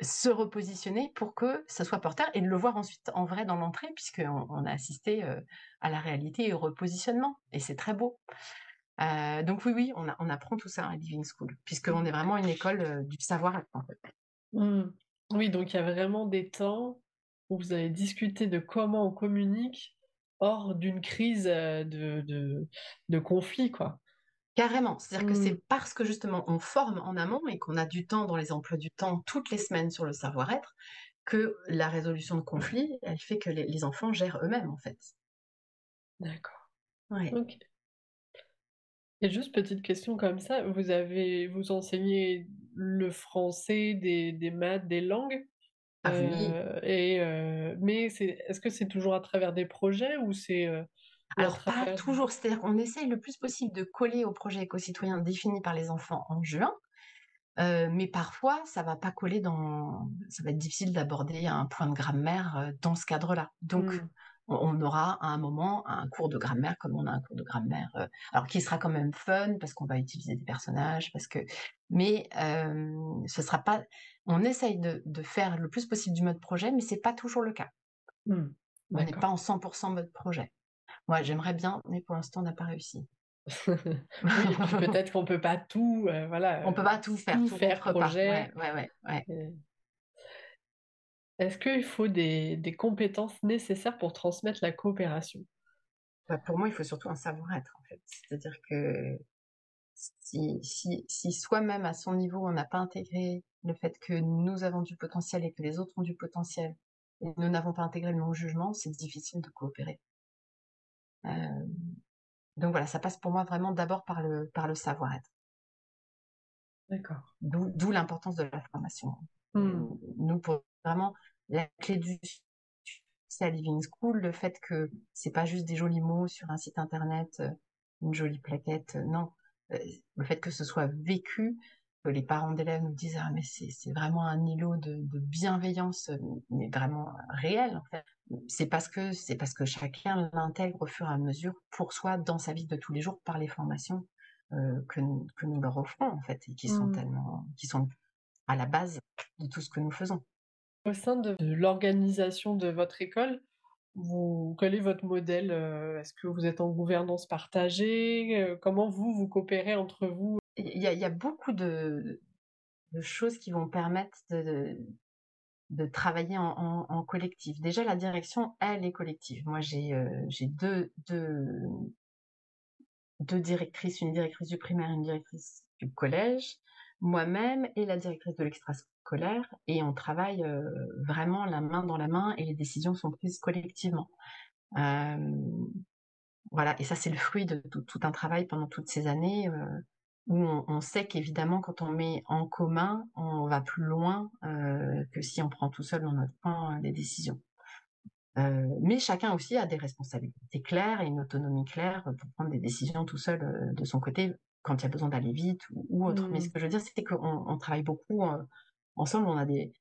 S2: se repositionner pour que ça soit porteur et de le voir ensuite en vrai dans l'entrée puisqu'on on a assisté euh, à la réalité et au repositionnement et c'est très beau. Euh, donc oui, oui, on, apprend tout ça à Living School puisqu'on est vraiment une école euh, du savoir
S1: mmh. Oui, donc il y a vraiment des temps où vous avez discuté de comment on communique hors d'une crise de, de, de conflit, quoi.
S2: Carrément. C'est-à-dire que c'est mmh. parce que justement on forme en amont et qu'on a du temps dans les emplois du temps toutes les semaines sur le savoir-être que la résolution de conflits, elle fait que les, enfants gèrent eux-mêmes en fait.
S1: D'accord. Ouais. Ok. Et juste petite question comme ça, vous avez vous enseignez le français, des, des maths, des langues?
S2: Ah, oui. Euh,
S1: et euh, mais c'est est-ce que c'est toujours à travers des projets ou c'est euh,
S2: alors, pas toujours. C'est-à-dire qu'on essaye le plus possible de coller au projet éco-citoyen défini par les enfants en juin. Euh, mais parfois, ça va pas coller dans. Ça va être difficile d'aborder un point de grammaire euh, dans ce cadre-là. Donc, mmh. on, aura à un moment un cours de grammaire comme on a un cours de grammaire. Euh, alors, qui sera quand même fun parce qu'on va utiliser des personnages, parce que. Mais ce sera pas. On essaye de, faire le plus possible du mode projet, mais c'est pas toujours le cas. Mmh. On n'est pas en 100% mode projet. Moi, j'aimerais bien, mais pour l'instant, on n'a pas réussi.
S1: peut-être qu'on peut pas tout, euh, voilà.
S2: On peut pas tout faire, tout, faire projet. Ouais, ouais, ouais, euh,
S1: Est-ce qu'il faut des, des, compétences nécessaires pour transmettre la coopération?
S2: Bah, Pour moi, il faut surtout un savoir-être, en fait. C'est-à-dire que si, si, si soi-même, à son niveau, on n'a pas intégré le fait que nous avons du potentiel et que les autres ont du potentiel, et nous n'avons pas intégré le non-jugement, c'est difficile de coopérer. Euh, donc voilà, ça passe pour moi vraiment d'abord par le, par le savoir-être.
S1: D'accord.
S2: D'où l'importance de la formation. Mmh. Nous, pour vraiment la clé du c'est à Living School, le fait que c'est pas juste des jolis mots sur un site internet, euh, une jolie plaquette, euh, non. Le fait que ce soit vécu, que les parents d'élèves nous disent ah mais c'est vraiment un îlot de, de, bienveillance, mais vraiment réel en fait c'est parce que c'est parce que chacun l'intègre au fur et à mesure pour soi dans sa vie de tous les jours par les formations euh, que, nous, que nous leur offrons en fait et qui sont mmh. tellement qui sont à la base de tout ce que nous faisons.
S1: Au sein de, l'organisation de votre école, vous, quel est votre modèle euh, Est-ce que vous êtes en gouvernance partagée euh, Comment vous, vous coopérez entre vous
S2: Il y, a, beaucoup de, choses qui vont permettre de, travailler en, collectif. Déjà, la direction, elle est collective. Moi, j'ai euh, deux, deux, directrices, une directrice du primaire, une directrice du collège, moi-même et la directrice de l'extrascolaire, et on travaille euh, vraiment la main dans la main et les décisions sont prises collectivement. Euh, voilà, et ça c'est le fruit de tout, un travail pendant toutes ces années où on, sait qu'évidemment, quand on met en commun, on va plus loin que si on prend tout seul dans notre coin les décisions. mais chacun aussi a des responsabilités claires et une autonomie claire pour prendre des décisions tout seul de son côté quand il y a besoin d'aller vite ou, autre. Mais ce mmh. que je veux dire, c'est qu'on on travaille beaucoup ensemble. On a des,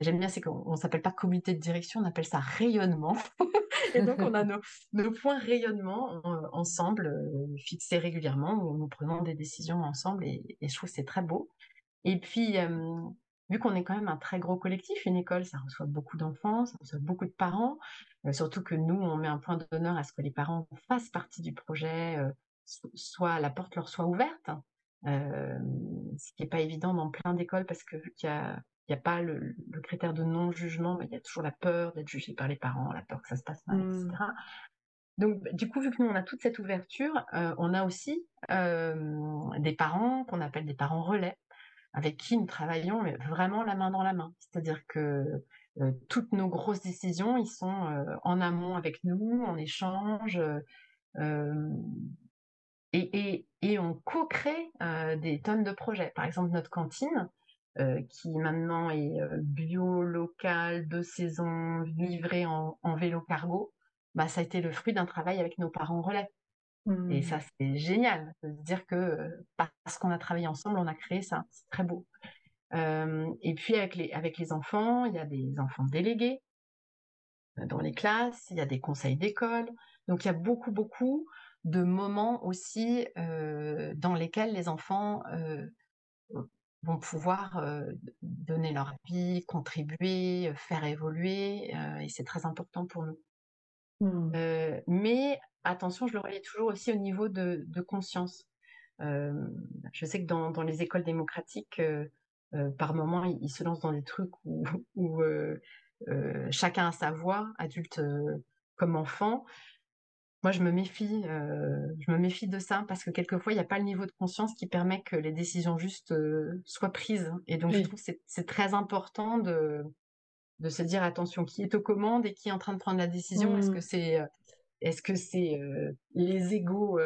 S2: j'aime bien, c'est qu'on s'appelle pas comité de direction, on appelle ça rayonnement. et donc, on a nos, nos points rayonnement ensemble, fixés régulièrement, où nous prenons des décisions ensemble, et, je trouve que c'est très beau. Et puis, vu qu'on est quand même un très gros collectif, une école, ça reçoit beaucoup d'enfants, ça reçoit beaucoup de parents, surtout que nous, on met un point d'honneur à ce que les parents fassent partie du projet, soit la porte leur soit ouverte, ce qui n'est pas évident dans plein d'écoles parce que vu qu'il y a n'y a pas le, critère de non-jugement, mais il y a toujours la peur d'être jugé par les parents, la peur que ça se passe mal, etc. Mmh. Donc, du coup, vu que nous, on a toute cette ouverture, on a aussi des parents qu'on appelle des parents relais, avec qui nous travaillons mais vraiment la main dans la main. C'est-à-dire que toutes nos grosses décisions, ils sont en amont avec nous, on échange, et, on co-crée des tonnes de projets. Par exemple, notre cantine, qui maintenant est bio, local, de saison, livrée en, vélo cargo, bah, ça a été le fruit d'un travail avec nos parents relais. Et ça, mmh. c'est génial de se dire que parce qu'on a travaillé ensemble, on a créé ça. C'est très beau. et puis avec les, avec les enfants, il y a des enfants délégués dans les classes, il y a des conseils d'école. Donc il y a beaucoup, beaucoup de moments aussi dans lesquels les enfants vont pouvoir donner leur avis, contribuer, faire évoluer, et c'est très important pour nous. Mmh. mais attention, je le relais toujours aussi au niveau de, conscience. je sais que dans, les écoles démocratiques, par moments, ils, se lancent dans des trucs où, où chacun a sa voix, adulte comme enfant, moi, je me méfie, euh, je me méfie de ça parce que quelquefois, il n'y a pas le niveau de conscience qui permet que les décisions justes euh, soient prises. Et donc, je trouve que c'est très important de, de se dire attention, qui est aux commandes et qui est en train de prendre la décision? Est-ce mmh. que c'est est-ce que c'est euh, les égaux,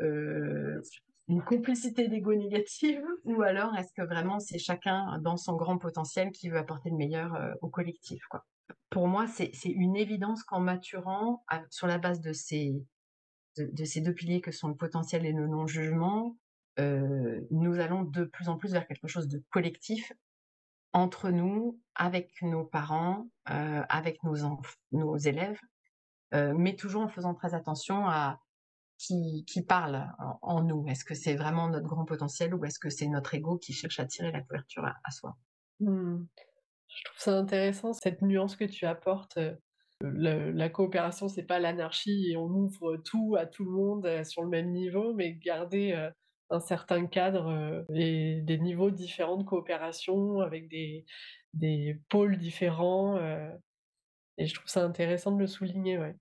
S2: une complicité d'ego négative, ou alors est-ce que vraiment c'est chacun dans son grand potentiel qui veut apporter le meilleur au collectif, quoi? Pour moi, c'est une évidence qu'en maturant, sur la base de ces, de, ces deux piliers que sont le potentiel et le non-jugement, euh, nous allons de plus en plus vers quelque chose de collectif entre nous, avec nos parents, euh, avec nos, élèves, euh, mais toujours en faisant très attention à qui, qui parle en, nous. Est-ce que c'est vraiment notre grand potentiel ou est-ce que c'est notre ego qui cherche à tirer la couverture à, soi?
S1: Mmh. Je trouve ça intéressant, cette nuance que tu apportes. Euh, la coopération, c'est pas l'anarchie et on ouvre tout à tout le monde euh, sur le même niveau, mais garder euh, un certain cadre et des niveaux différents de coopération avec des, des pôles différents. et je trouve ça intéressant de le souligner, ouais.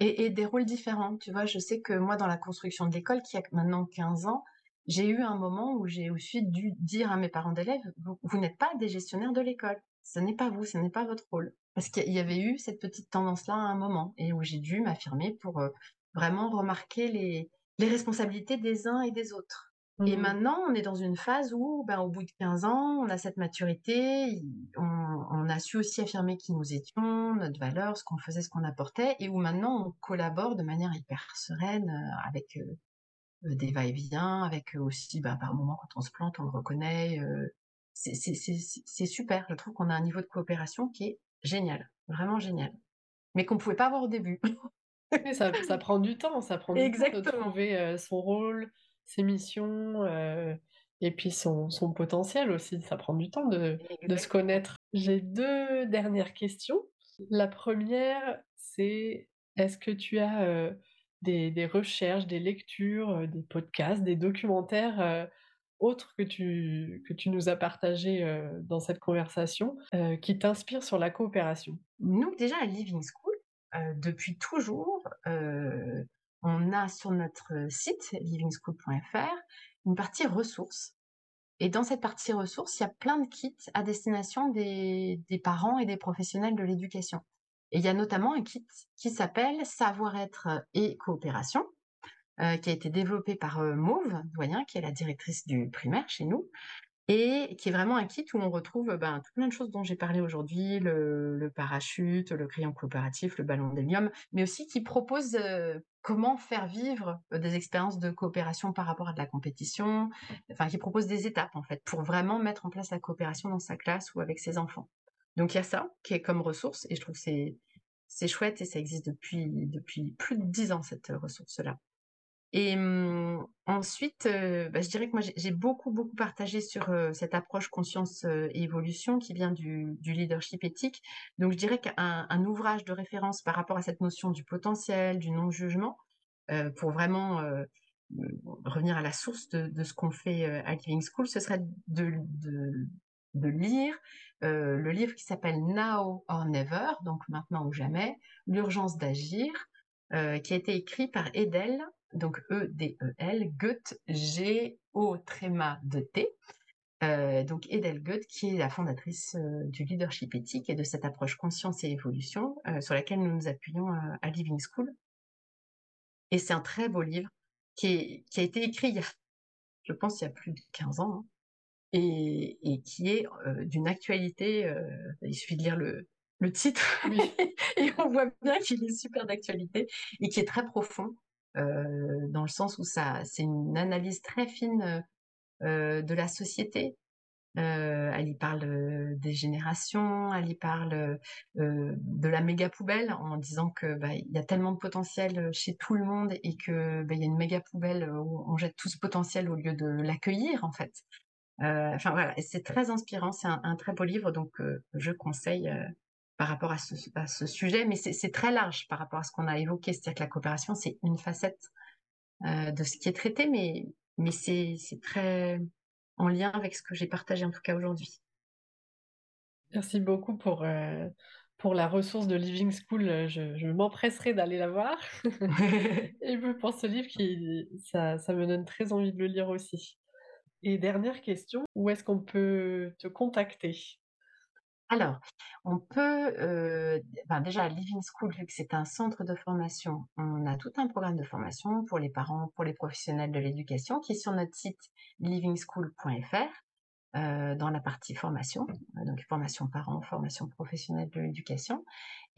S2: Et, et, des rôles différents. Tu vois, je sais que moi, dans la construction de l'école, qui a maintenant 15 ans, j'ai eu un moment où j'ai aussi dû dire à mes parents d'élèves, vous n'êtes pas des gestionnaires de l'école ce n'est pas vous, ce n'est pas votre rôle. Parce qu'il y avait eu cette petite tendance-là à un moment et où j'ai dû m'affirmer pour euh, vraiment remarquer les, responsabilités des uns et des autres. Et mmh. maintenant, on est dans une phase où, ben, au bout de 15 ans, on a cette maturité, on, a su aussi affirmer qui nous étions, notre valeur, ce qu'on faisait, ce qu'on apportait, et où maintenant on collabore de manière hyper sereine euh, avec euh, des va-et-vient, avec aussi, ben, par moment, quand on se plante, on le reconnaît, c'est super. Je trouve qu'on a un niveau de coopération qui est génial, vraiment génial, mais qu'on ne pouvait pas avoir au début.
S1: ça, ça, prend du temps, ça prend du temps de trouver euh, son rôle, ses missions euh, et puis son, son, potentiel aussi. Ça prend du temps de, de se connaître. J'ai deux dernières questions. La première, c'est est-ce que tu as euh, des, des, recherches, des lectures, des podcasts, des documentaires autre que tu, que tu nous as partagé euh, dans cette conversation euh, qui t'inspire sur la coopération?
S2: Nous, déjà à Living School, euh, depuis toujours, on a sur notre site livingschool.fr une partie ressources. Et dans cette partie ressources, il y a plein de kits à destination des, des parents et des professionnels de l'éducation. Et il y a notamment un kit qui s'appelle Savoir-être et coopération, qui a été développé par Mauve Doyen, qui est la directrice du primaire chez nous, et qui est vraiment un kit où on retrouve ben, tout plein de choses dont j'ai parlé aujourd'hui, le, parachute, le crayon coopératif, le ballon d'hélium, mais aussi qui propose comment faire vivre des expériences de coopération par rapport à de la compétition, enfin qui propose des étapes en fait pour vraiment mettre en place la coopération dans sa classe ou avec ses enfants. Donc il y a ça qui est comme ressource et je trouve que c'est c'est chouette et ça existe depuis depuis plus de dix ans cette ressource là. Et mmh, ensuite, bah, je dirais que moi j'ai beaucoup, beaucoup partagé sur, cette approche conscience, et évolution qui vient du leadership éthique. Donc je dirais qu'un ouvrage de référence par rapport à cette notion du potentiel, du non-jugement, pour vraiment, revenir à la source de ce qu'on fait, à Giving School, ce serait de lire, le livre qui s'appelle Now or Never, donc maintenant ou jamais, l'urgence d'agir, qui a été écrit par Edel donc E-D-E-L, Goethe, G-O tréma de T. Euh, donc Edel Goethe, qui est la fondatrice euh, du leadership éthique et de cette approche conscience et évolution euh, sur laquelle nous nous appuyons à Living School. Et c'est un très beau livre qui, a été écrit il y a, je pense, il y a plus de 15 ans, hein, et, qui est d'une actualité, il suffit de lire le, le titre, et on voit bien qu'il est super d'actualité et qui est très profond euh, dans le sens où ça, c'est une analyse très fine euh, de la société. Euh, elle y parle des générations, elle y parle de la méga poubelle en disant que bah, il y a tellement de potentiel chez tout le monde et que bah, il y a une méga poubelle où on jette tout ce potentiel au lieu de l'accueillir en fait. enfin voilà, c'est très inspirant, c'est un, très beau livre donc je conseille par rapport à ce, sujet, mais c'est très large par rapport à ce qu'on a évoqué, c'est-à-dire que la coopération, c'est une facette euh, de ce qui est traité, mais, mais c'est très en lien avec ce que j'ai partagé en tout cas aujourd'hui.
S1: Merci beaucoup pour, euh, pour la ressource de Living School. Je, m'empresserai d'aller la voir. Et pour ce livre, qui, ça, ça me donne très envie de le lire aussi. Et dernière question, où est-ce qu'on peut te contacter?
S2: Alors, on peut, euh, ben, déjà Living School, vu que c'est un centre de formation, on a tout un programme de formation pour les parents, pour les professionnels de l'éducation, qui est sur notre site livingschool.fr, euh, dans la partie formation, euh, donc formation parents, formation professionnelle de l'éducation.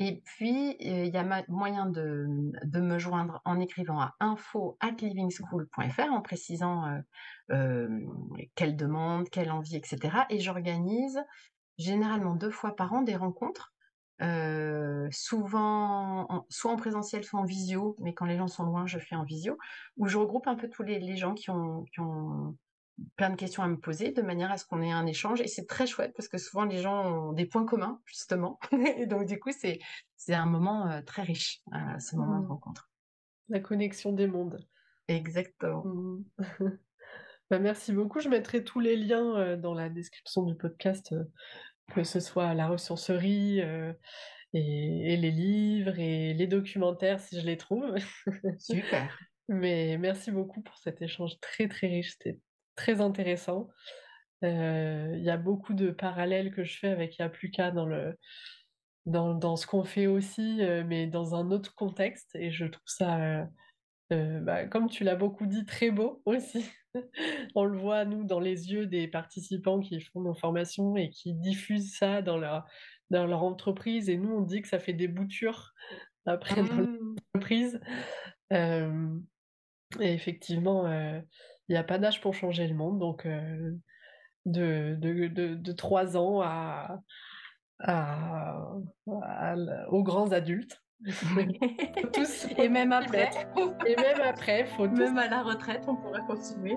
S2: Et puis, il y a moyen de, de me joindre en écrivant à info at livingschool.fr, en précisant quelle demande, quelle envie, etc. Et j'organise généralement deux fois par an des rencontres, euh, souvent soit en présentiel, soit en visio, mais quand les gens sont loin, je fais en visio, où je regroupe un peu tous les, gens qui ont, plein de questions à me poser, de manière à ce qu'on ait un échange. Et c'est très chouette parce que souvent les gens ont des points communs, justement. et donc du coup, c'est c'est un moment euh, très riche, euh, ce moment de mmh. rencontre.
S1: La connexion des mondes.
S2: Exactement.
S1: Mmh. Bah, merci beaucoup. Je mettrai tous les liens dans la description du podcast que ce soit la ressourcerie euh, et, les livres et les documentaires si je les trouve.
S2: Super.
S1: Mais merci beaucoup pour cet échange très très riche, c'était très intéressant. Euh, il y a beaucoup de parallèles que je fais avec Yapluka dans le dans, dans ce qu'on fait aussi, euh, mais dans un autre contexte, et je trouve ça, bah, comme tu l'as beaucoup dit, très beau aussi. on le voit, nous, dans les yeux des participants qui font nos formations et qui diffusent ça dans leur, dans leur entreprise. Et nous, on dit que ça fait des boutures après dans mmh. l'entreprise. et effectivement, il n'y a pas d'âge pour changer le monde. Donc, de, de, de, 3 ans à, aux grands adultes.
S2: tous, et même après.
S1: et même après, faut
S2: Même à la retraite, on pourra continuer.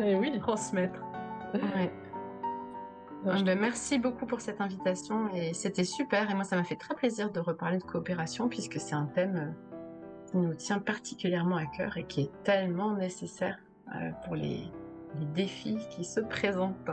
S1: Et oui.
S2: Transmettre. Ouais. Ben, merci beaucoup pour cette invitation et c'était super. Et moi, ça m'a fait très plaisir de reparler de coopération puisque c'est un thème euh, qui nous tient particulièrement à cœur et qui est tellement nécessaire euh, pour les, les défis qui se présentent.